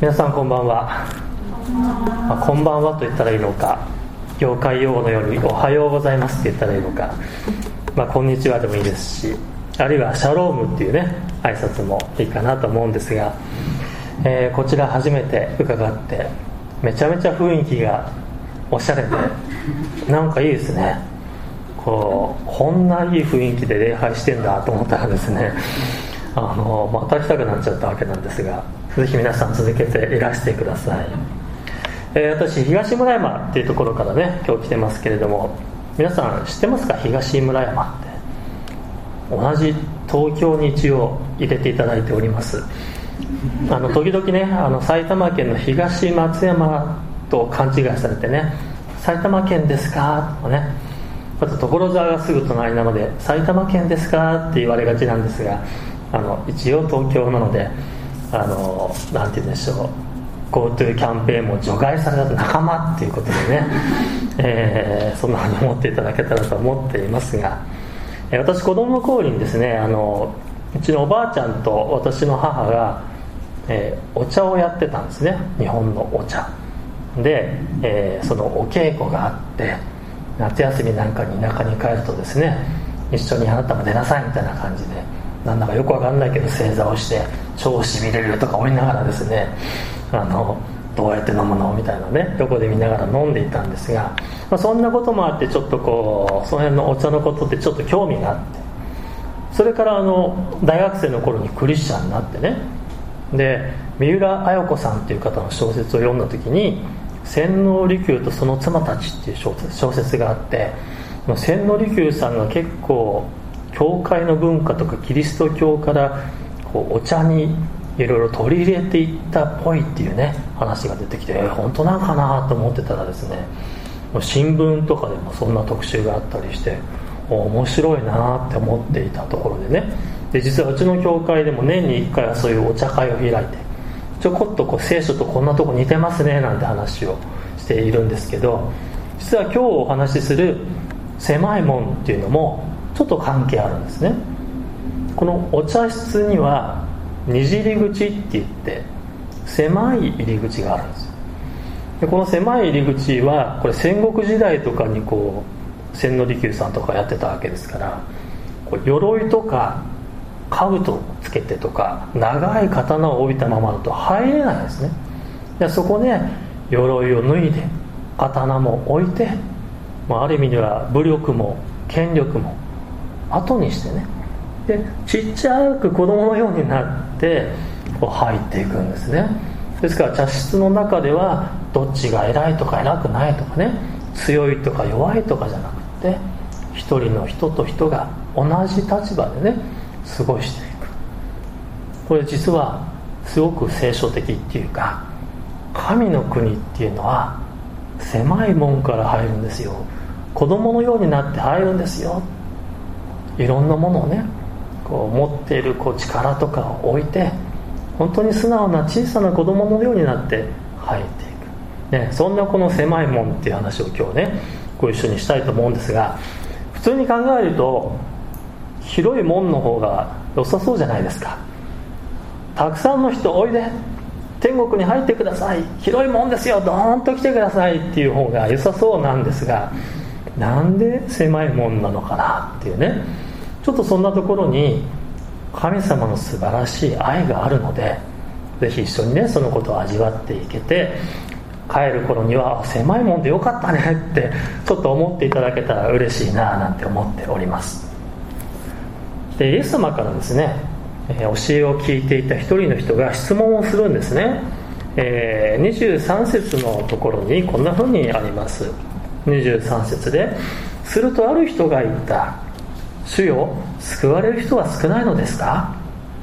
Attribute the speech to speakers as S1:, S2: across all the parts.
S1: 皆さんこんばんは、まあ、こんばんはと言ったらいいのか業界用語のように「おはようございます」って言ったらいいのか、まあ、こんにちはでもいいですしあるいはシャロームっていうね挨拶もいいかなと思うんですが、えー、こちら初めて伺ってめちゃめちゃ雰囲気がおしゃれでなんかいいですね。こうこんないい雰囲気で礼拝してんだと思ったらですねあのまた来たくなっちゃったわけなんですがぜひ皆さん続けていらしてください、えー、私東村山っていうところからね今日来てますけれども皆さん知ってますか？東村山って。同じ東京に一応入れていただいております。あの時々ねあの埼玉県の東松山と勘違いされてね埼玉県ですか？とかねあと所沢がすぐ隣なので埼玉県ですか？って言われがちなんですがあの一応東京なのであのなんて言うんでしょう。GoTo キャンペーンも除外された仲間っていうことでね、えー、そんなふうに思っていただけたらと思っていますが。私子供の頃にですねあのうちのおばあちゃんと私の母が、えー、お茶をやってたんですね。日本のお茶。で、えー、そのお稽古があって夏休みなんかに田舎に帰るとですね一緒にあなたも出なさいみたいな感じでなんだかよくわかんないけど正座をして超しびれるとか思いながらですねあのどうやって飲むのみたいなね横で見ながら飲んでいたんですが、まあ、そんなこともあってちょっとこうその辺のお茶のことってちょっと興味があってそれからあの大学生の頃にクリスチャンになってねで三浦綾子さんっていう方の小説を読んだ時に「洗脳利休とその妻たち」っていう小説小説があって洗脳利休さんが結構教会の文化とかキリスト教からこうお茶にいろいろ取り入れていったっぽいっていうね話が出てきて、えー、本当なんかなと思ってたらですねもう新聞とかでもそんな特集があったりして面白いなって思っていたところでね。で実はうちの教会でも年に1回はそういうお茶会を開いてちょこっとこう聖書とこんなとこ似てますねなんて話をしているんですけど実は今日お話しする狭い門っていうのもちょっと関係あるんですね。このお茶室には二次入り口って言って狭い入り口があるんです。でこの狭い入り口はこれ戦国時代とかにこう千利休さんとかやってたわけですからこう鎧とか兜をつけてとか長い刀を置いたままだと入れないですね。でそこで鎧を脱いで刀も置いて、まあ、ある意味では武力も権力も後にしてね。でちっちゃく子供のようになってこう入っていくんですね。ですから茶室の中ではどっちが偉いとか偉くないとかね。強いとか弱いとかじゃなくて一人の人と人が同じ立場でね過ごしていく。これ実はすごく聖書的っていうか神の国っていうのは狭い門から入るんですよ。子供のようになって入るんですよ。いろんなものをねこう持っているこう力とかを置いて本当に素直な小さな子供のようになって入っていく、ね、そんなこの狭い門っていう話を今日ねご一緒にしたいと思うんですが普通に考えると広い門の方が良さそうじゃないですか。たくさんの人おいで天国に入ってください。広い門ですよ。ドーンと来てくださいっていう方が良さそうなんですがなんで狭い門なのかなっていうね。ちょっとそんなところに神様の素晴らしい愛があるのでぜひ一緒にねそのことを味わっていけて帰る頃には狭いもんでよかったねってちょっと思っていただけたら嬉しいななんて思っております。でイエス様からですね、教えを聞いていた一人の人が質問をするんですね、え、23節のところにこんな風にあります。23節でするとある人が言った。主よ救われる人は少ないのですか？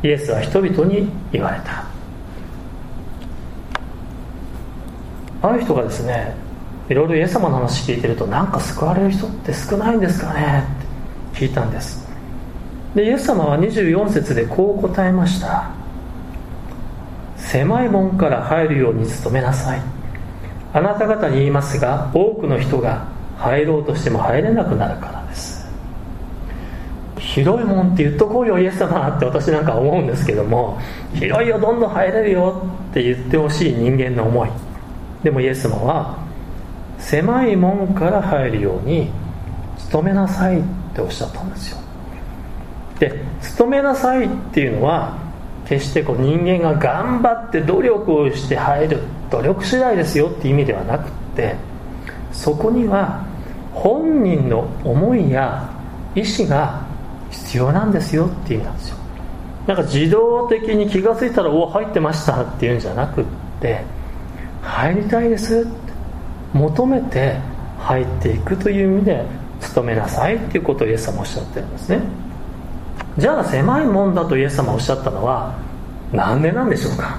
S1: イエスは人々に言われた。ある人がですねいろいろイエス様の話聞いてるとなんか救われる人って少ないんですかね？って聞いたんです。でイエス様は24節でこう答えました。狭い門から入るように努めなさい。あなた方に言いますが多くの人が入ろうとしても入れなくなるから。広いもんって言っとこうよイエス様って私なんか思うんですけども広いよどんどん入れるよって言ってほしい人間の思い。でもイエス様は狭い門から入るように努めなさいっておっしゃったんですよ。で努めなさいっていうのは決してこう人間が頑張って努力をして入る努力次第ですよっていう意味ではなくってそこには本人の思いや意思が必要なんですよって意味なんですよ。なんか自動的に気が付いたら「お入ってました」っていうんじゃなくって「入りたいです」って求めて入っていくという意味で努めなさいっていうことをイエス様おっしゃってるんですね。じゃあ狭いもんだとイエス様おっしゃったのは何でなんでしょうか。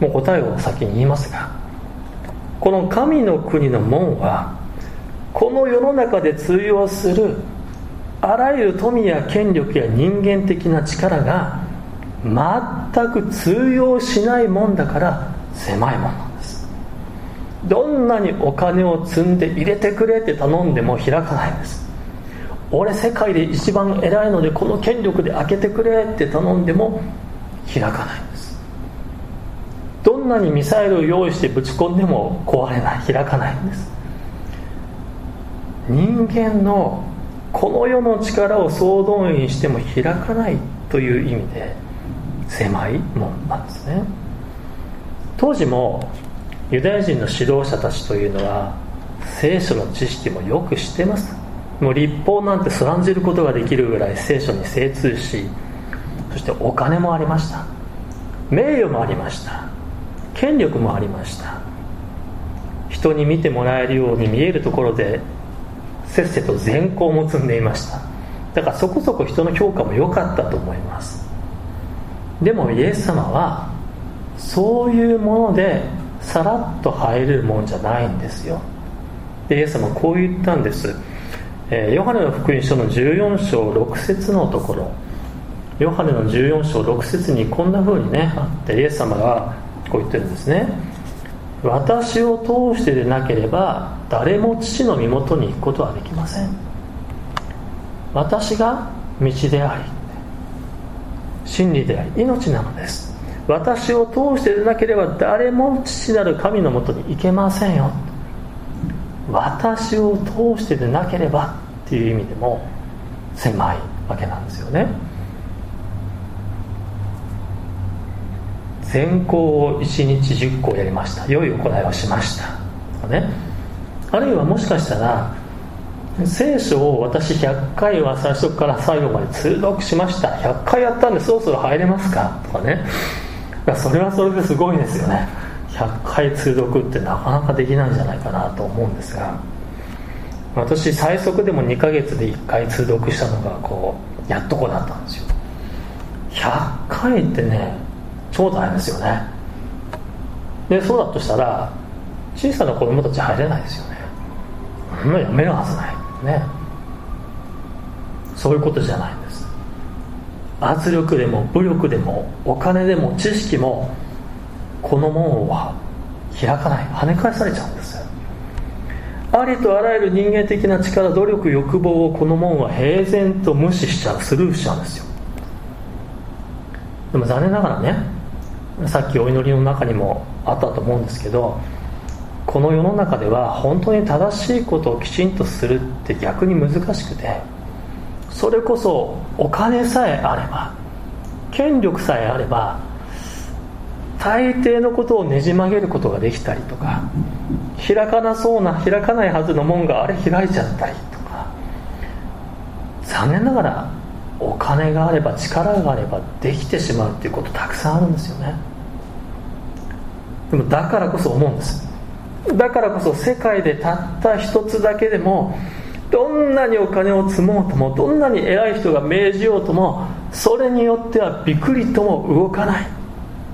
S1: もう答えを先に言いますがこの神の国の門はこの世の中で通用するあらゆる富や権力や人間的な力が全く通用しないもんだから狭いもんなんです。どんなにお金を積んで入れてくれって頼んでも開かないんです。俺世界で一番偉いのでこの権力で開けてくれって頼んでも開かないんです。どんなにミサイルを用意してぶち込んでも壊れない。開かないんです。人間のこの世の力を総動員しても開かないという意味で狭いもんなんですね。当時もユダヤ人の指導者たちというのは聖書の知識もよく知ってます。もう立法なんてそらんじることができるぐらい聖書に精通しそしてお金もありました。名誉もありました。権力もありました。人に見てもらえるように見えるところでせっせと善行も積んでいました。だからそこそこ人の評価も良かったと思います。でもイエス様はそういうものでさらっと入るもんじゃないんですよ。でイエス様こう言ったんです。えヨハネの福音書の14章6節のところ。ヨハネの14章6節にこんな風にねあってイエス様がこう言ってるんですね。私を通してでなければ誰も父の身元に行くことはできません。私が道であり真理であり命なのです。私を通してでなければ誰も父なる神のもとに行けませんよ。私を通してでなければっていう意味でも狭いわけなんですよね。善行を1日10個やりました。良い行いをしました。ね。あるいはもしかしたら聖書を私100回は最初から最後まで通読しました。100回やったんでそろそろ入れますか？とかね。それはそれですごいですよね。100回通読ってなかなかできないんじゃないかなと思うんですが。私最速でも2ヶ月で1回通読したのがこうやっとこだったんですよ。100回ってね超大変ですよね。でそうだとしたら小さな子供たち入れないですよね。そんなやめるはずないね。そういうことじゃないんです。圧力でも武力でもお金でも知識もこの門は開かない。跳ね返されちゃうんですありとあらゆる人間的な力努力欲望をこの門は平然と無視しちゃう。スルーしちゃうんですよ。でも残念ながらねさっきお祈りの中にもあったと思うんですけどこの世の中では本当に正しいことをきちんとするって逆に難しくてそれこそお金さえあれば権力さえあれば大抵のことをねじ曲げることができたりとか開かなそうな開かないはずの門があれ開いちゃったりとか残念ながらお金があれば力があればできてしまうっていうことたくさんあるんですよね。でもだからこそ思うんです。だからこそ世界でたった一つだけでもどんなにお金を積もうともどんなに偉い人が命じようともそれによってはびくりとも動かない。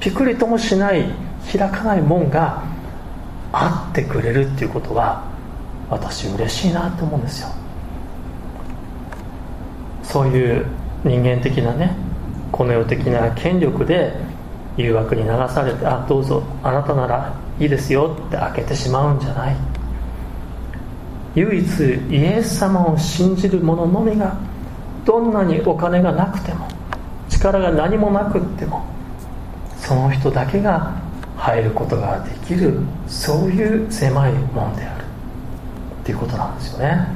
S1: ピクリともしない開かない門があってくれるっていうことは私嬉しいなって思うんですよ。そういう人間的なねこの世的な権力で誘惑に流されてあどうぞあなたならいいですよって開けてしまうんじゃない。唯一イエス様を信じる者のみがどんなにお金がなくても力が何もなくってもその人だけが入ることができるそういう狭いもんである。っていうことなんですよね。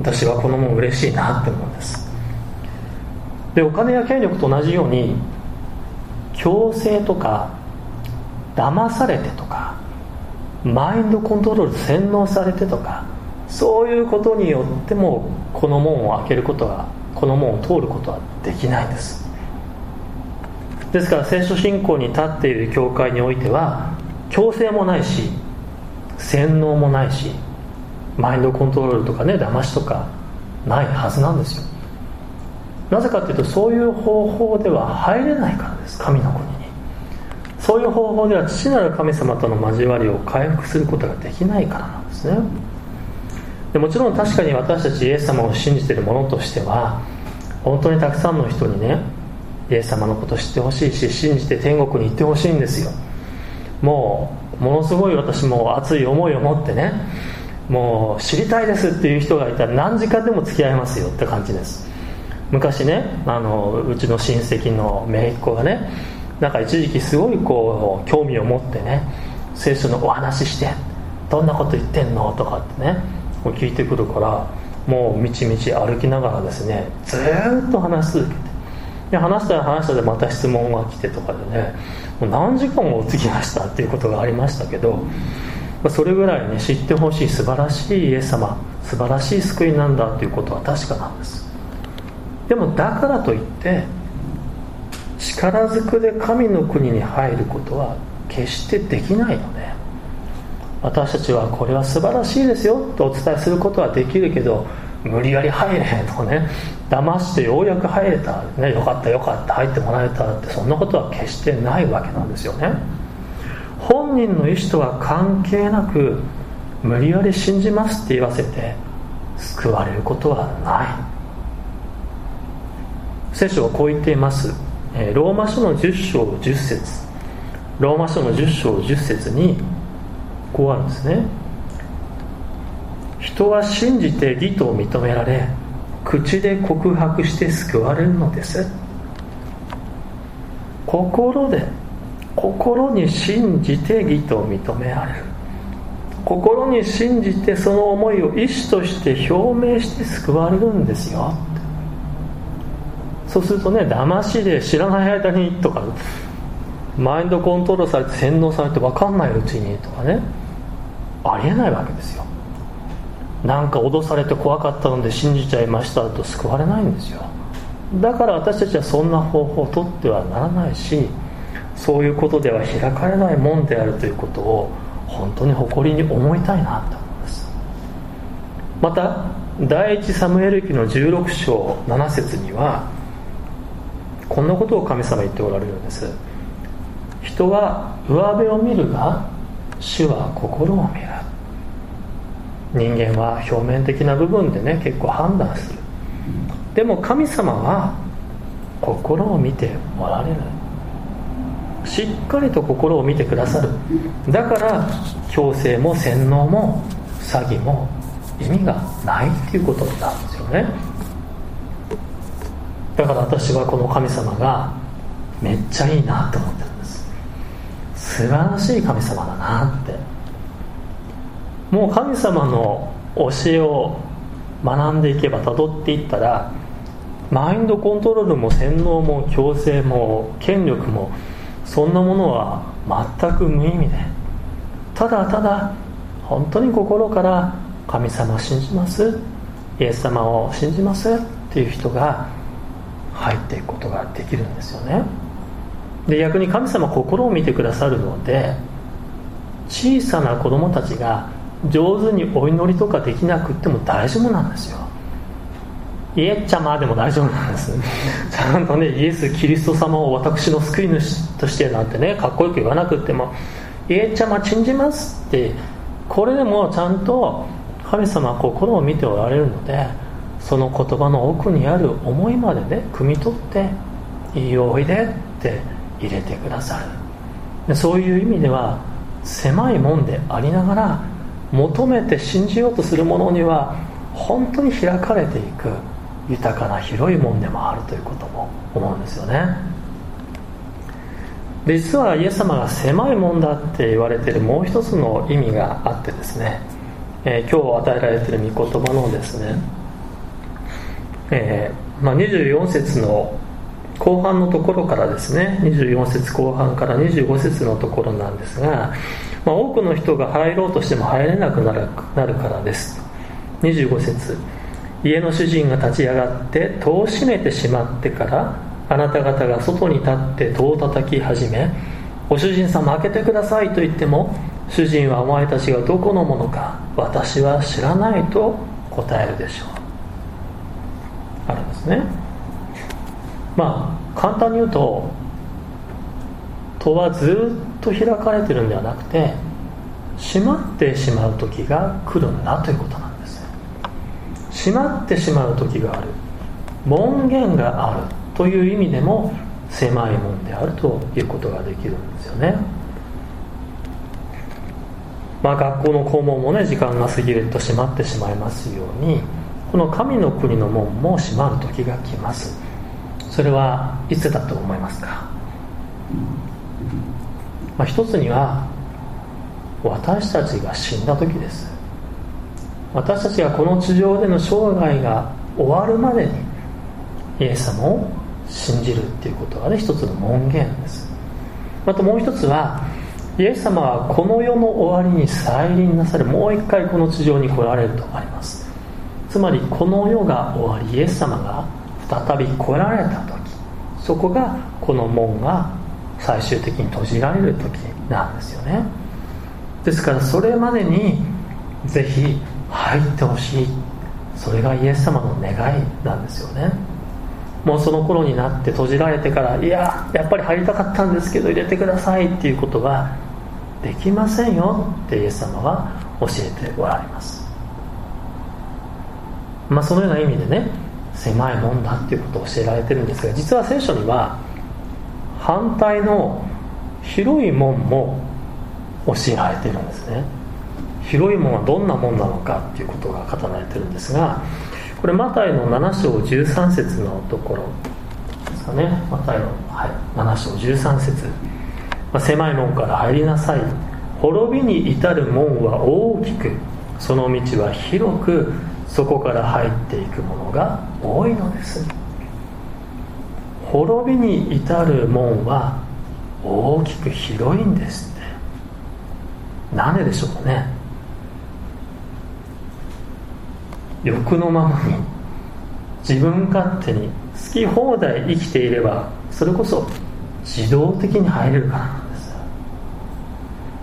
S1: 私はこのもん嬉しいなって思うんです。でお金や権力と同じように強制とか騙されてとかマインドコントロール洗脳されてとかそういうことによってもこの門を開けることはこの門を通ることはできないんです。ですから聖書信仰に立っている教会においては強制もないし洗脳もないしマインドコントロールとかね騙しとかないはずなんですよ。なぜかというとそういう方法では入れないからです。神の国にそういう方法では父なる神様との交わりを回復することができないからなんですね。でもちろん確かに私たちイエス様を信じている者としては本当にたくさんの人にねイエス様のこと知ってほしいし信じて天国に行ってほしいんですよ。もうものすごい私も熱い思いを持ってねもう知りたいですっていう人がいたら何時間でも付き合いますよって感じです。昔ねあのうちの親戚の姪っ子がねなんか一時期すごいこう興味を持ってね聖書のお話ししてどんなこと言ってんの？とかってね聞いてくるからもうみちみち歩きながらですねずっと話し続けてで話したら話したでまた質問が来てとかでねもう何時間もおきましたっていうことがありましたけどそれぐらいね知ってほしい素晴らしいイエス様素晴らしい救いなんだということは確かなんです。でもだからといって力ずくで神の国に入ることは決してできないので私たちはこれは素晴らしいですよとお伝えすることはできるけど無理やり入れとね。騙してようやく入れた、ね、よかったよかった。入ってもらえたってそんなことは決してないわけなんですよね。本人の意思とは関係なく無理やり信じますって言わせて救われることはない。聖書はこう言っています。えローマ書の10章10節。ローマ書の10章10節にこうあるんですね。人は信じて義と認められ口で告白して救われるのです。心で心に信じて義と認められる。心に信じてその思いを意思として表明して救われるんですよ。そうするとね騙しで知らない間にとかマインドコントロールされて洗脳されて分かんないうちにとかねありえないわけですよ。なんか脅されて怖かったので信じちゃいましたと救われないんですよ。だから私たちはそんな方法をとってはならないしそういうことでは開かれないもんであるということを本当に誇りに思いたいなと思います。また第一サムエル記の16章7節にはこんなことを神様言っておられるんです。人は上辺を見るが主は心を見る。人間は表面的な部分でね結構判断する。でも神様は心を見ておられる。しっかりと心を見てくださる。だから強制も洗脳も詐欺も意味がないっていうことなんですよね。だから私はこの神様がめっちゃいいなと思ってるんです。素晴らしい神様だなって。もう神様の教えを学んでいけば辿っていったらマインドコントロールも洗脳も強制も権力もそんなものは全く無意味でただただ本当に心から神様を信じますイエス様を信じますっていう人が入っていくことができるんですよね。で逆に神様心を見てくださるので小さな子供たちが上手にお祈りとかできなくっても大丈夫なんですよ。イエッチャマでも大丈夫なんです。ちゃんとねイエス・キリスト様を私の救い主としてなんてねかっこよく言わなくってもイエッチャマ信じますってこれでもちゃんと神様は心を見ておられるのでその言葉の奥にある思いまでね汲み取って「いいおいで」って入れてくださる。でそういう意味では狭いもんでありながら求めて信じようとするものには本当に開かれていく豊かな広いもんでもあるということも思うんですよね。で実はイエス様が狭いもんだって言われてるもう一つの意味があってですね、えー、今日与えられてる御言葉のですね、えーまあ、24節の後半のところからですね。24節後半から25節のところなんですが、まあ、多くの人が入ろうとしても入れなくなるなるからです。25節。家の主人が立ち上がって戸を閉めてしまってからあなた方が外に立って戸を叩き始めご主人様開けてくださいと言っても主人はお前たちがどこのものか私は知らないと答えるでしょう。あるんですね。まあ簡単に言うと戸はずっと開かれてるんではなくて閉まってしまう時が来るんだということなんです。閉まってしまう時がある。門限があるという意味でも狭いもんであるということができるんですよね。まあ学校の校門もね時間が過ぎると閉まってしまいますようにこの神の国の門も閉まる時が来ます。それはいつだと思いますか、まあ、一つには私たちが死んだ時です。私たちがこの地上での生涯が終わるまでにイエス様を信じるっていうことがね一つの門限です。またもう一つはイエス様はこの世の終わりに再臨なさるもう一回この地上に来られるとあります。つまりこの世が終わりイエス様が再び来られた時そこがこの門が最終的に閉じられる時なんですよね。ですからそれまでにぜひ入ってほしい。それがイエス様の願いなんですよね。もうその頃になって閉じられてからいややっぱり入りたかったんですけど入れてくださいっていうことはできませんよってイエス様は教えておられます。まあそのような意味でね狭いもんだっていうことを教えられてるんですが実は聖書には反対の広い門も教えられてるんですね。広い門はどんなもんなのかっていうことが語られてるんですがこれマタイの7章13節のところですかね。マタイの、はい、7章13節、まあ、狭い門から入りなさい。滅びに至る門は大きくその道は広くそこから入っていくものが多いのです。滅びに至る門は大きく広いんですって。なんででしょうかね。欲のままに自分勝手に好き放題生きていればそれこそ自動的に入れるからなんです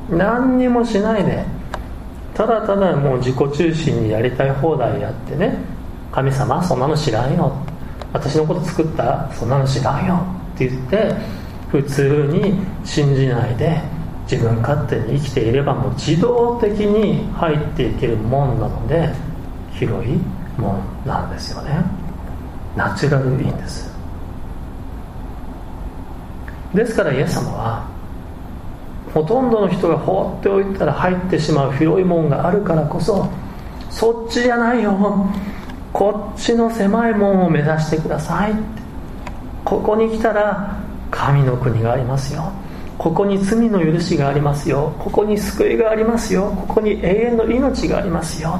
S1: 何にもしないでただただもう自己中心にやりたい放題やってね神様そんなの知らんよ。私のこと作った？そんなの知らんよ。って言って普通に信じないで自分勝手に生きていればもう自動的に入っていけるもんなので広いもんなんですよね。ナチュラルいいんです。ですからイエス様はほとんどの人が放っておいたら入ってしまう広い門があるからこそそっちじゃないよ。こっちの狭い門を目指してくださいここに来たら神の国がありますよ。ここに罪の許しがありますよ。ここに救いがありますよ。ここに永遠の命がありますよ。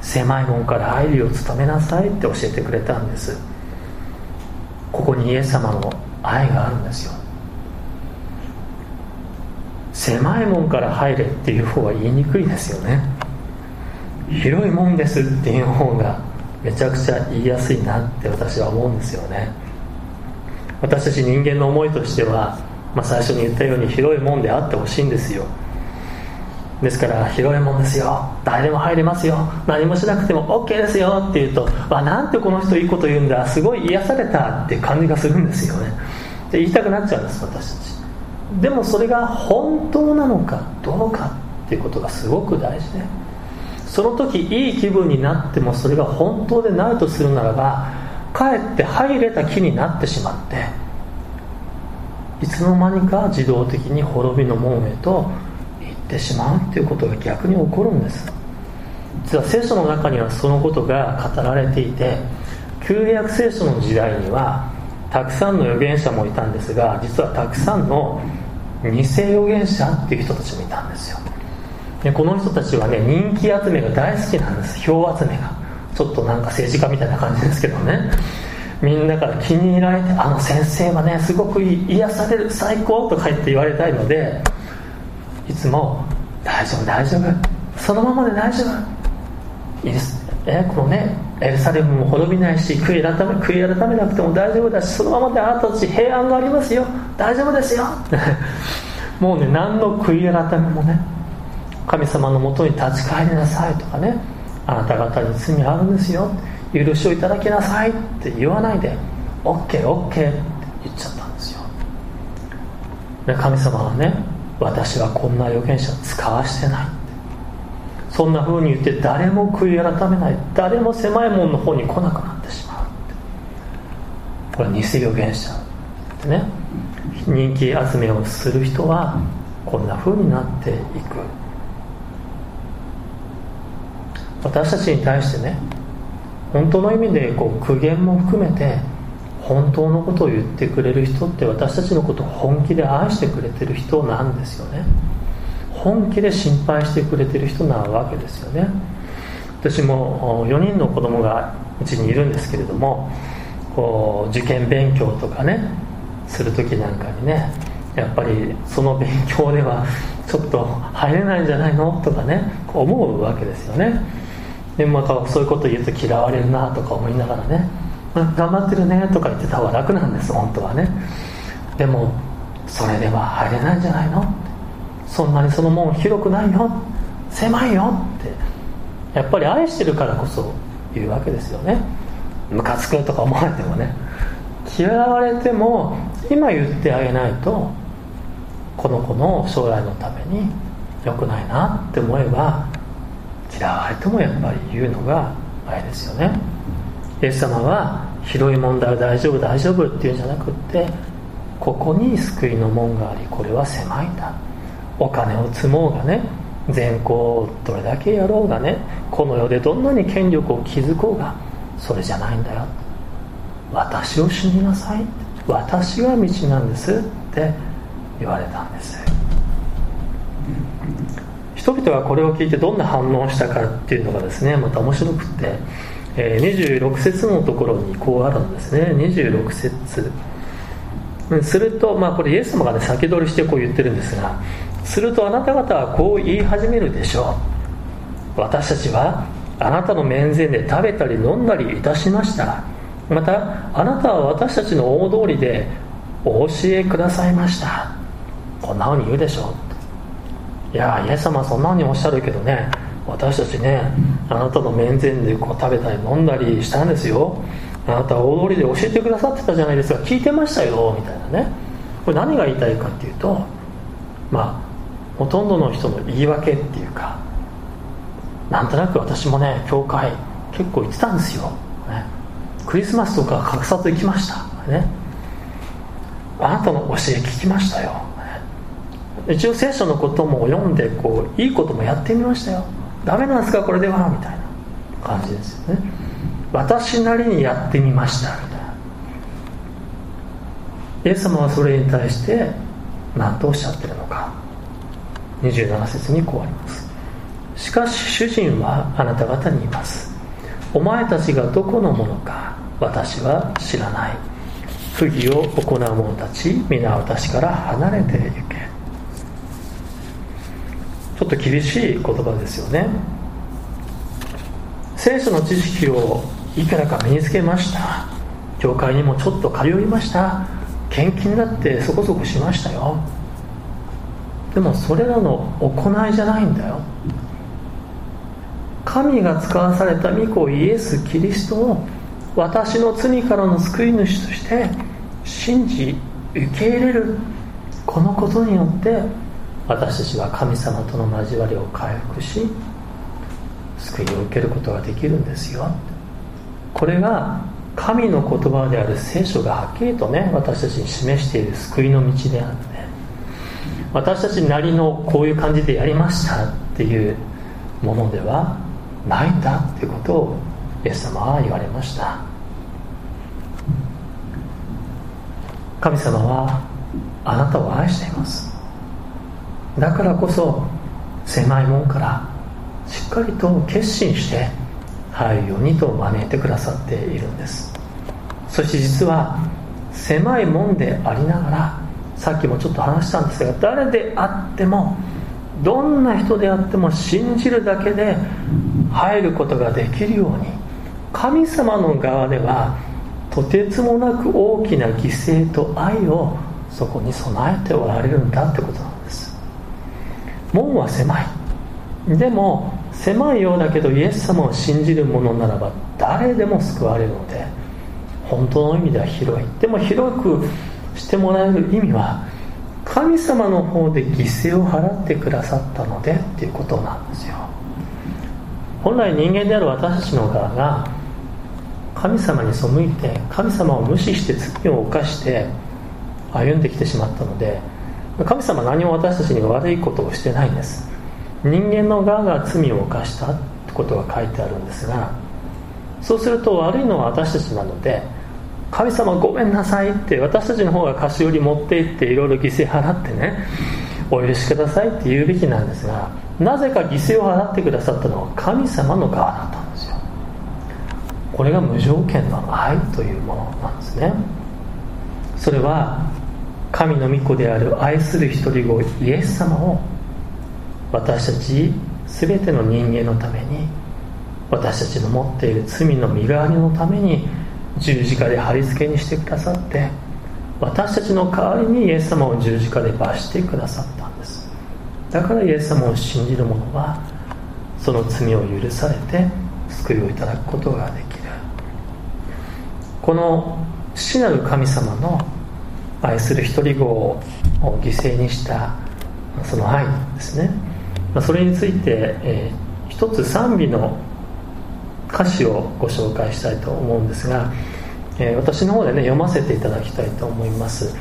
S1: 狭い門から入るよう努めなさいって教えてくれたんです。ここにイエス様の愛があるんですよ。狭い門から入れっていう方は言いにくいですよね。広いもんですっていう方がめちゃくちゃ言いやすいなって私は思うんですよね。私たち人間の思いとしては、まあ、最初に言ったように広いもんであってほしいんですよ。ですから広いもんですよ。誰でも入れますよ。何もしなくても OK ですよ。って言うとわなんてこの人いいこと言うんだ。すごい癒されたって感じがするんですよね。で言いたくなっちゃうんです私たち。でもそれが本当なのかどうかっていうことがすごく大事でその時いい気分になってもそれが本当でないとするならばかえって入れた気になってしまっていつの間にか自動的に滅びの門へと行っってしまうっていうことが逆に起こるんです。実は聖書の中にはそのことが語られていて旧約聖書の時代にはたくさんの預言者もいたんですが実はたくさんの偽預言者っていう人たちもいたんですよ。でこの人たちはね人気集めが大好きなんです。票集めが。ちょっとなんか政治家みたいな感じですけどね。みんなから気に入られてあの先生はねすごくいい癒される最高とか言って言われたいのでいつも大丈夫大丈夫。そのままで大丈夫。いいです。えこのねエルサレムも滅びないし悔い改め悔い改めなくても大丈夫だしそのままであなたたち平安がありますよ。大丈夫ですよ。もうね何の悔い改めもね神様のもとに立ち返りなさいとかねあなた方に罪あるんですよ。許しをいただきなさいって言わないで OKOK って言っちゃったんですよ。で神様はね私はこんな預言者使わしてない。そんな風に言って誰も悔い改めない。誰も狭い門の方に来なくなってしまう。これ偽預言者。ってね。人気集めをする人はこんな風になっていく。私たちに対してね本当の意味でこう苦言も含めて本当のことを言ってくれる人って私たちのことを本気で愛してくれてる人なんですよね。本気で心配してくれてる人なわけですよね。私も4人の子供がうちにいるんですけれどもこう受験勉強とかねする時なんかにねやっぱりその勉強ではちょっと入れないんじゃないのとかね思うわけですよね。でまたそういうこと言うと嫌われるなとか思いながらね頑張ってるねとか言ってた方が楽なんです本当はね。でもそれでは入れないんじゃないのそんなにその門広くないよ。狭いよ。って。やっぱり愛してるからこそ言うわけですよね。ムカつくとか思われてもね。嫌われても今言ってあげないとこの子の将来のために良くないなって思えば嫌われてもやっぱり言うのがあれですよね。イエス様は広い問題は大丈夫大丈夫っていうんじゃなくってここに救いの門がありこれは狭いんだ。お金を積もうがね善行をどれだけやろうがねこの世でどんなに権力を築こうがそれじゃないんだよ。私を信じなさい。私が道なんですって言われたんです。人々はこれを聞いてどんな反応をしたかっていうのがですねまた面白くって、26節のところにこうあるんですね。26節。すると、まあ、これイエス様がね先取りしてこう言ってるんですがするとあなた方はこう言い始めるでしょう。私たちはあなたの面前で食べたり飲んだりいたしました。またあなたは私たちの大通りでお教えくださいました。こんなふうに言うでしょう。いやイエス様そんなふうにおっしゃるけどね。私たちねあなたの面前でこう食べたり飲んだりしたんですよ。あなた大通りで教えてくださってたじゃないですか。聞いてましたよ。みたいなね。これ何が言いたいかっていうとまほとんどの人の言い訳っていうかなんとなく私もね教会結構行ってたんですよ、ね、クリスマスとか格差と行きました、ね、あなたの教え聞きましたよ、一応聖書のことも読んでこういいこともやってみましたよ。ダメなんですかこれではみたいな感じですよね。私なりにやってみましたみたいな。イエス様はそれに対して何とおっしゃってるのか。27節にこうあります。しかし主人はあなた方にいます。お前たちがどこのものか私は知らない。不義を行う者たち皆私から離れてゆけ。ちょっと厳しい言葉ですよね。聖書の知識をいくらか身につけました。教会にもちょっと通いました。献金だってそこそこしましたよ。でもそれらの行いじゃないんだよ。神が使わされた御子イエス・キリストを私の罪からの救い主として信じ受け入れるこのことによって私たちは神様との交わりを回復し救いを受けることができるんですよ。これが神の言葉である聖書がはっきりとね私たちに示している救いの道であって私たちなりのこういう感じでやりましたっていうものではないんだっていうことをイエス様は言われました。神様はあなたを愛しています。だからこそ狭い門からしっかりと決心して入るようにと招いてくださっているんです。そして実は狭い門でありながらさっきもちょっと話したんですが誰であってもどんな人であっても信じるだけで入ることができるように神様の側ではとてつもなく大きな犠牲と愛をそこに備えておられるんだってことなんです。門は狭い。でも狭いようだけどイエス様を信じる者ならば誰でも救われるので本当の意味では広い。でも広くしてもらえる意味は神様の方で犠牲を払ってくださったのでっていうことなんですよ。本来人間である私たちの側が神様に背いて神様を無視して罪を犯して歩んできてしまったので神様何も私たちに悪いことをしてないんです。人間の側が罪を犯したってことが書いてあるんですがそうすると悪いのは私たちなので神様ごめんなさいって私たちの方が菓子折り持っていっていろいろ犠牲払ってねお許しくださいって言うべきなんですがなぜか犠牲を払ってくださったのは神様の側だったんですよ。これが無条件の愛というものなんですね。それは神の御子である愛する一人子イエス様を私たち全ての人間のために私たちの持っている罪の身代わりのために十字架で貼り付けにしてくださって私たちの代わりにイエス様を十字架で罰してくださったんです。だからイエス様を信じる者はその罪を許されて救いをいただくことができる。この父なる神様の愛する一人子を犠牲にしたその愛ですね。それについて、えー、一つ賛美の歌詞をご紹介したいと思うんですが、えー、私の方でね読ませていただきたいと思います、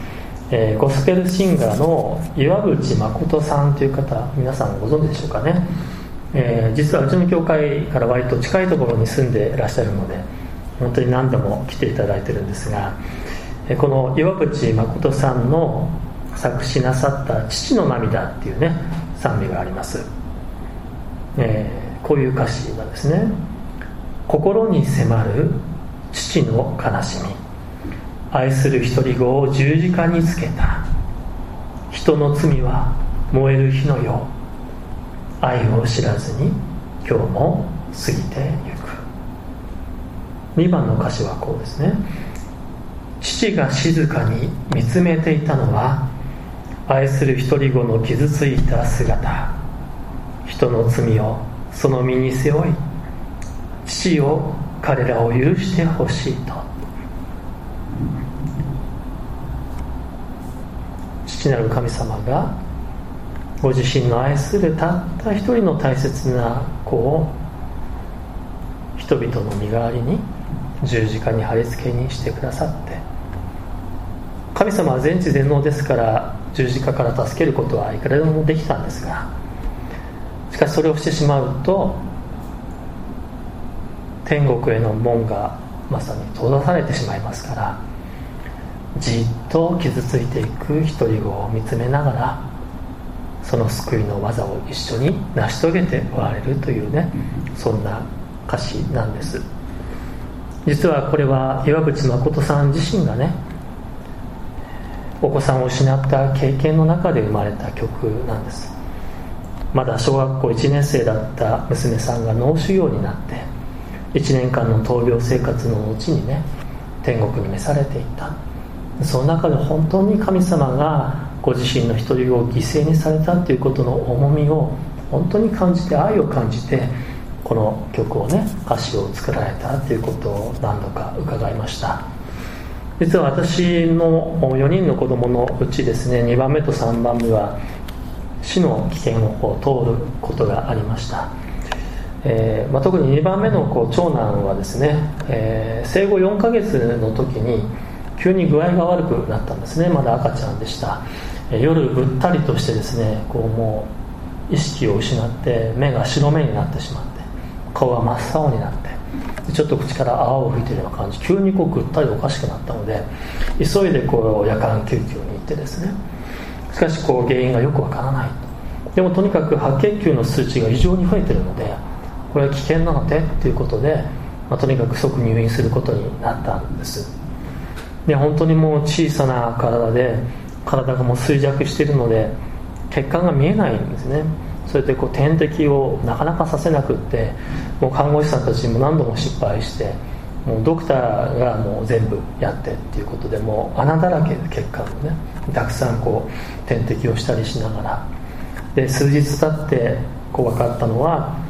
S1: えー、ゴスペルシンガーの岩渕誠さんという方皆さんご存知でしょうかね、えー、実はうちの教会から割と近いところに住んでいらっしゃるので本当に何度も来ていただいてるんですがえこの岩渕誠さんの作詞なさった「父の涙」っていうね賛美があります、え、こういう歌詞なんですね心に迫る父の悲しみ。愛する一人子を十字架につけた。人の罪は燃える火のよう。愛を知らずに今日も過ぎてゆく。2番の歌詞はこうですね。父が静かに見つめていたのは愛する一人子の傷ついた姿。人の罪をその身に背負い父を彼らを許してほしいと。父なる神様がご自身の愛するたった一人の大切な子を人々の身代わりに十字架に貼り付けにしてくださって。神様は全知全能ですから十字架から助けることはいくらでもできたんですがしかしそれをしてしまうと天国への門がまさに閉ざされてしまいますからじっと傷ついていく一人子を見つめながらその救いの技を一緒に成し遂げておられるというねそんな歌詞なんです。実はこれは岩渕誠さん自身がねお子さんを失った経験の中で生まれた曲なんです。まだ小学校1年生だった娘さんが脳腫瘍になって1年間の闘病生活の後にね天国に召されていった。その中で本当に神様がご自身の一人を犠牲にされたということの重みを本当に感じて愛を感じてこの曲をね歌詞を作られたということを何度か伺いました。実は私の4人の子供のうちですね2番目と3番目は死の危険を通ることがありました、えー、まあ、特に2番目の子長男はですね、えー、生後4ヶ月の時に急に具合が悪くなったんですね。まだ赤ちゃんでした。え、夜ぐったりとしてですねこうもう意識を失って目が白目になってしまって顔が真っ青になってちょっと口から泡を吹いてるような感じ。急にこうぐったりおかしくなったので急いでこう夜間救急に行ってですね。しかしこう原因がよくわからないでもとにかく白血球の数値が異常に増えてるのでこれは危険なのでっていうことで、まあ、とにかく即入院することになったんです。で本当にもう小さな体で体がもう衰弱しているので血管が見えないんですね。それでこう点滴をなかなかさせなくってもう看護師さんたちも何度も失敗してもうドクターがもう全部やってっていうことでもう穴だらけで血管をねたくさんこう点滴をしたりしながら。で数日経ってこう分かったのは、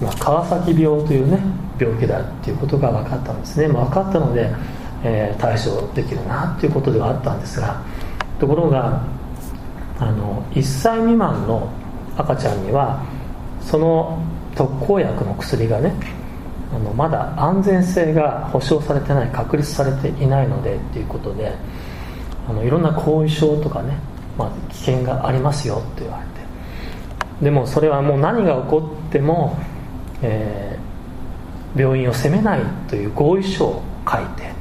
S1: まあ、川崎病というね病気だっていうことが分かったんですね、まあ、分かったので、えー、対処できるなっていうことではあったんですがところがあの1歳未満の赤ちゃんにはその特効薬の薬がねあのまだ安全性が保証されてない確立されていないのでっていうことであのいろんな後遺症とかね、まあ、危険がありますよって言われて。でもそれはもう何が起こっても、えー、病院を責めないという合意書を書いて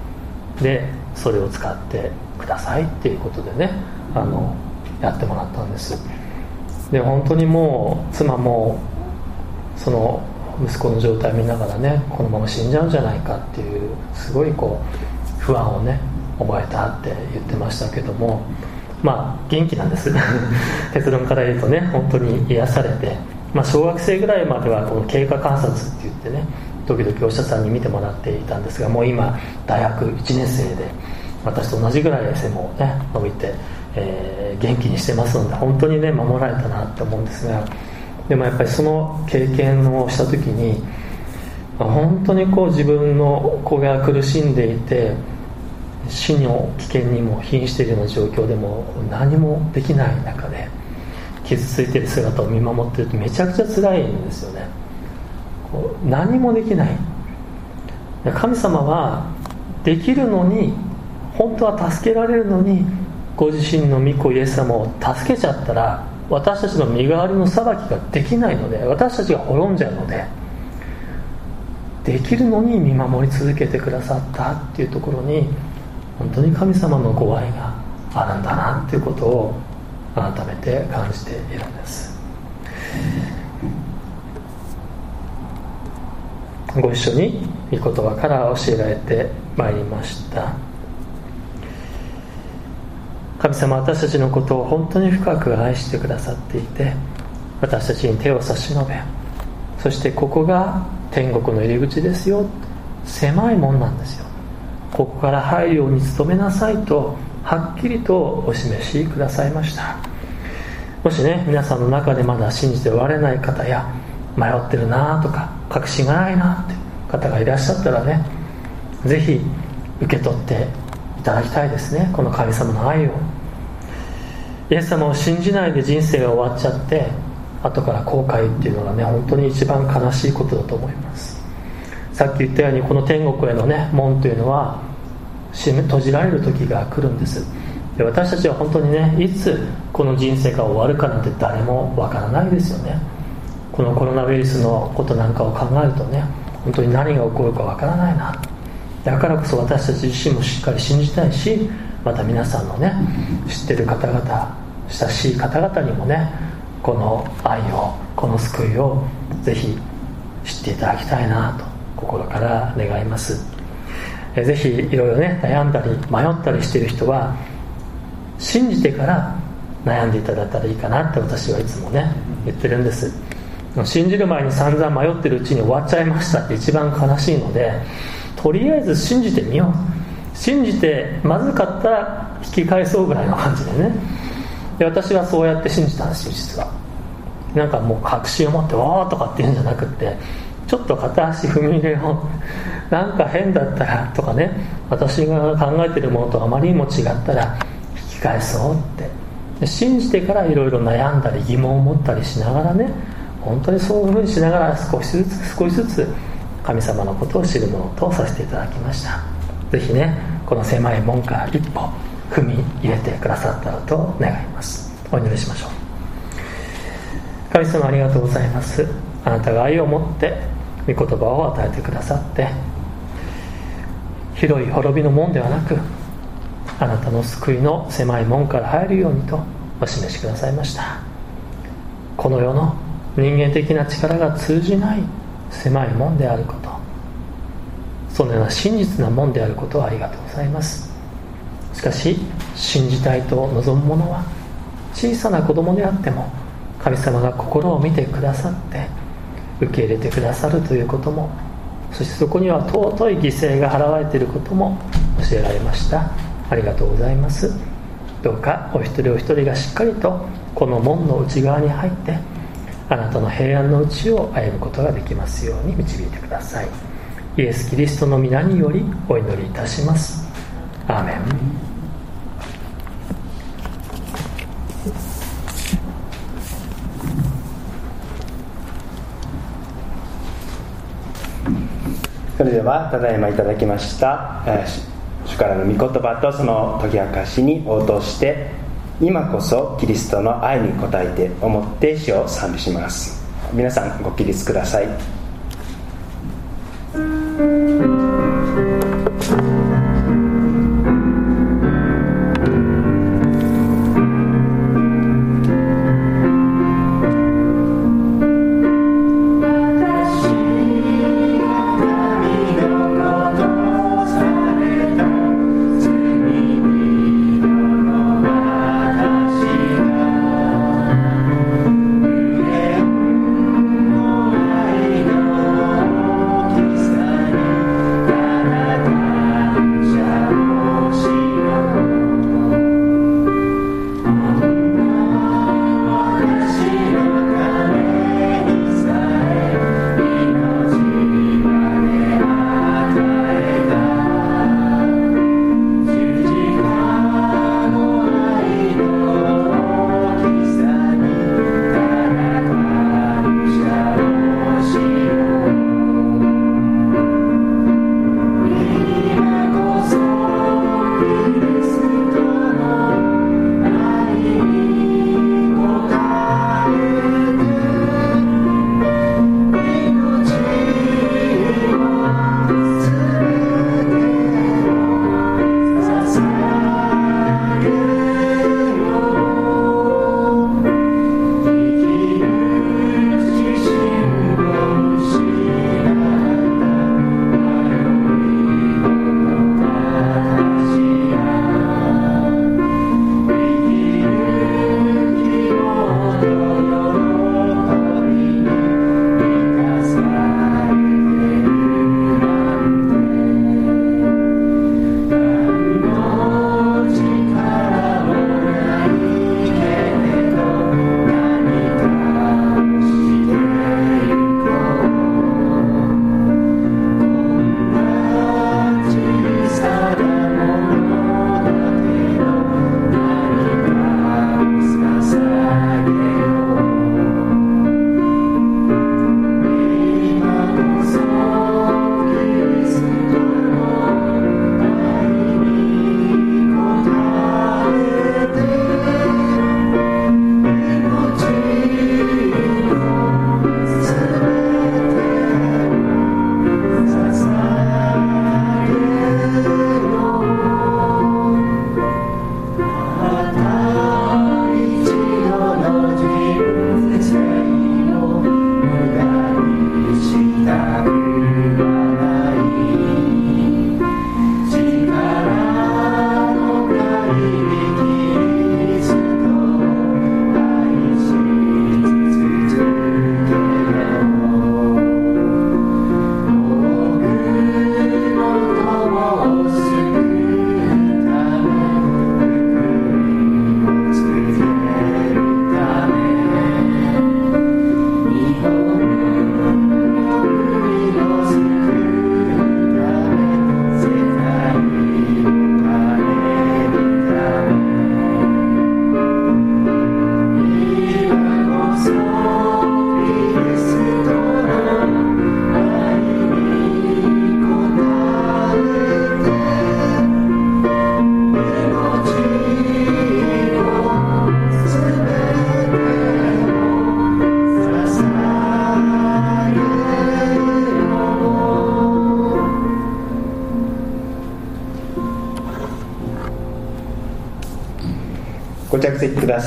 S1: でそれを使ってくださいっていうことでねあのやってもらったんです。で本当にもう妻もその息子の状態見ながらねこのまま死んじゃうんじゃないかっていうすごいこう不安をね覚えたって言ってましたけどもまあ元気なんです。結論から言うとね本当に癒されて、まあ、小学生ぐらいまではこの経過観察って言ってね時々お医者さんに見てもらっていたんですがもう今大学1年生で私と同じぐらい背もね伸びて、えー、元気にしてますので本当にね守られたなって思うんですがでもやっぱりその経験をした時に本当にこう自分の子が苦しんでいて死の危険にも瀕しているような状況でも何もできない中で傷ついてる姿を見守ってるとめちゃくちゃ辛いんですよね。こう何もできない。神様はできるのに本当は助けられるのにご自身の御子イエス様を助けちゃったら私たちの身代わりの裁きができないので私たちが滅んじゃうのでできるのに見守り続けてくださったっていうところに本当に神様のご愛があるんだなっていうことを改めて感じているんです。ご一緒に御言葉から教えられてまいりました。神様私たちのことを本当に深く愛してくださっていて私たちに手を差し伸べそしてここが天国の入り口ですよ。狭いもんなんですよ。ここから入るように努めなさいとはっきりとお示しくださいました。もしね皆さんの中でまだ信じておられない方や迷ってるなとか確信がないなって方がいらっしゃったらね是非受け取っていただきたいですね。この神様の愛を。イエス様を信じないで人生が終わっちゃって後から後悔っていうのがね本当に一番悲しいことだと思います。さっき言ったようにこの天国へのね門というのは閉じられる時が来るんです。で私たちは本当にねいつこの人生が終わるかなんて誰もわからないですよね。このコロナウイルスのことなんかを考えるとね本当に何が起こるかわからないな。だからこそ私たち自身もしっかり信じたいしまた皆さんのね知ってる方々親しい方々にもねこの愛をこの救いをぜひ知っていただきたいなと心から願います。ぜひいろいろね悩んだり迷ったりしている人は信じてから悩んでいただいたらいいかなって私はいつもね言ってるんです。信じる前に散々迷ってるうちに終わっちゃいましたって一番悲しいのでとりあえず信じてみよう。信じてまずかったら引き返そうぐらいの感じでね。で私はそうやって信じたんですよ実は。なんかもう確信を持って「おー」とかって言うんじゃなくってちょっと片足踏み入れよう。なんか変だったらとかね私が考えてるものとあまりにも違ったら引き返そうって。信じてからいろいろ悩んだり疑問を持ったりしながらね本当にそういうふうにしながら少しずつ少しずつ神様のことを知るものとさせていただきました。是非ねこの狭い門から一歩踏み入れてくださったらと願います。お祈りしましょう。神様ありがとうございます。あなたが愛を持って御言葉を与えてくださって広い滅びの門ではなくあなたの救いの狭い門から入るようにとお示しくださいました。この世の人間的な力が通じない狭い門であること。そのような真実な門であることをありがとうございます。しかし信じたいと望む者は小さな子供であっても神様が心を見てくださって受け入れてくださるということもそしてそこには尊い犠牲が払われていることも教えられました。ありがとうございます。どうかお一人お一人がしっかりとこの門の内側に入ってあなたの平安のうちを歩むことができますように導いてください。イエス・キリストの皆によりお祈りいたします。アーメン。
S2: それではただいまいただきました主からの御言葉とその解き明かしに応答して今こそキリストの愛に応えて思って主を賛美します。皆さんご起立ください。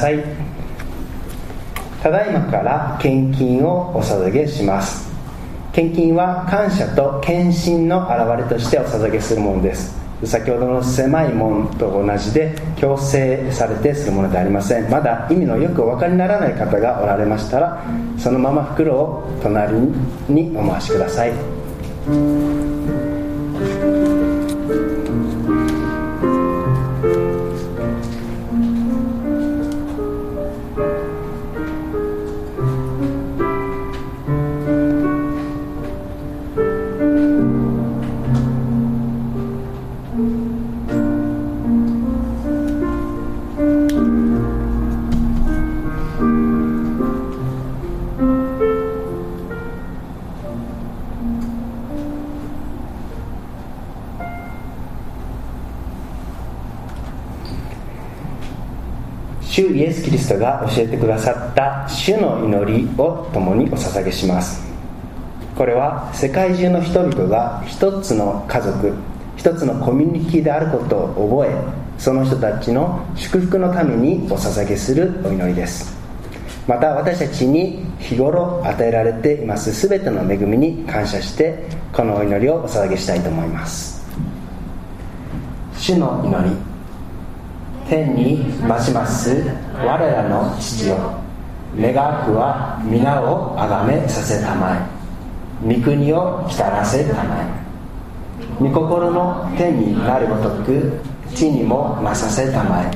S2: さい。ただいまから献金をお捧げします。献金は感謝と献身の表れとしてお捧げするものです。先ほどの狭い門と同じで強制されてするものではありません。まだ意味のよくお分かりにならない方がおられましたらそのまま袋を隣にお回しください。主イエス・キリストが教えてくださった主の祈りを共にお捧げします。これは世界中の人々が一つの家族一つのコミュニティであることを覚えその人たちの祝福のためにお捧げするお祈りです。また私たちに日頃与えられています全ての恵みに感謝してこのお祈りをお捧げしたいと思います。主の祈り。天に増します我らの父よ。願わくは皆をあがめさせたまえ。御国を来たらせたまえ。御心の天になるごとく地にもなさせたまえ。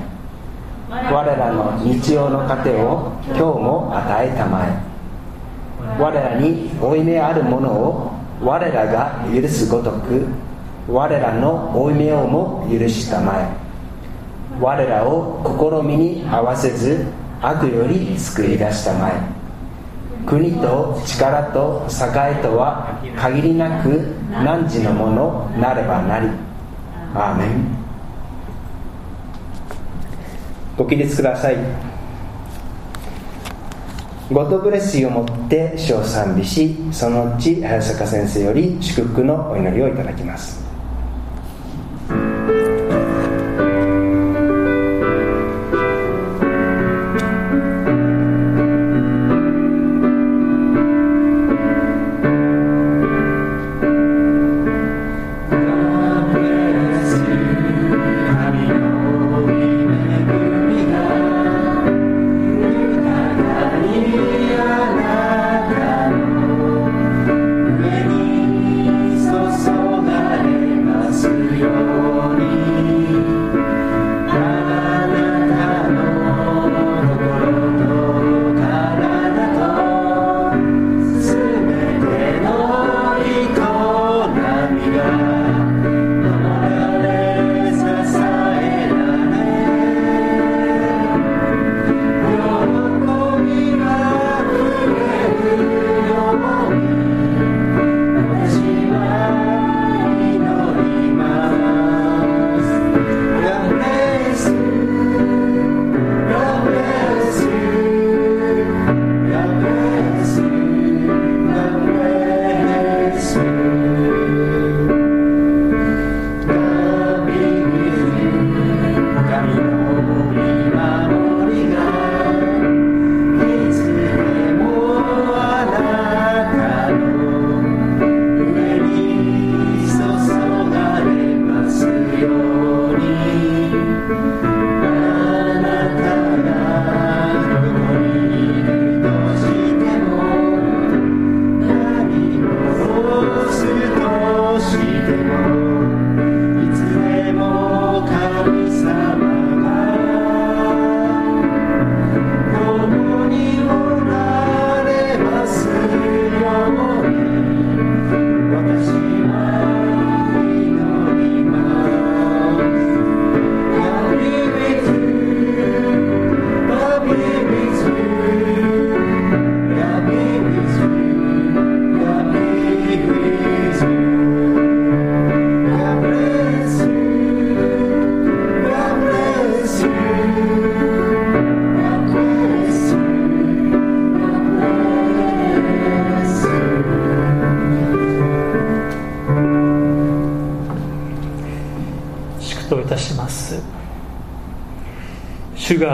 S2: 我らの日曜の糧を今日も与えたまえ。我らに負い目あるものを我らが許すごとく我らの負い目をも許したまえ。我らを試みに合わせず悪より救い出したまえ。国と力と栄とは限りなく汝のものなればなり。アーメン。ご起立ください。ゴッドブレスをもって主を賛美しそのうち早坂先生より祝福のお祈りをいただきます。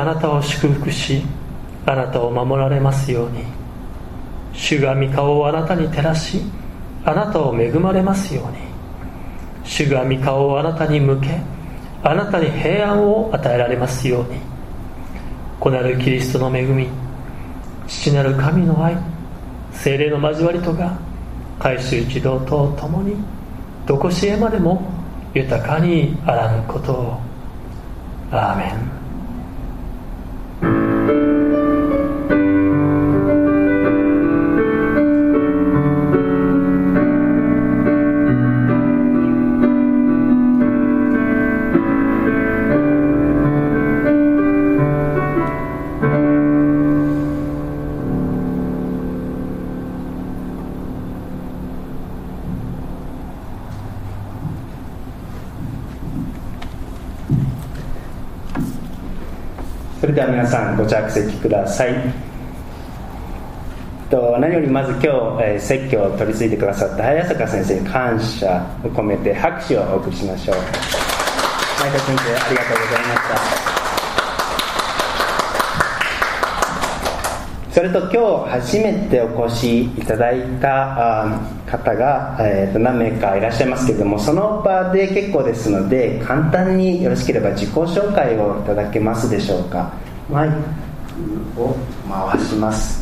S1: があなたを祝福しあなたを守られますように。主が御顔をあなたに照らしあなたを恵まれますように。主が御顔をあなたに向けあなたに平安を与えられますように。子なるキリストの恵み父なる神の愛精霊の交わりとが改宗一同と共にどこしえまでも豊かにあらぬことを。アーメン。
S3: 着席ください。と何よりまず今日、え、説教を取り次いでくださった早坂先生に感謝を込めて拍手をお送りしましょう。前田先生ありがとうございました。それと今日初めてお越しいただいた方が、えー、と何名かいらっしゃいますけれどもその場で結構ですので簡単によろしければ自己紹介をいただけますでしょうか。マイクを回します。